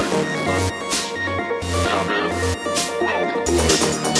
life. Having well life.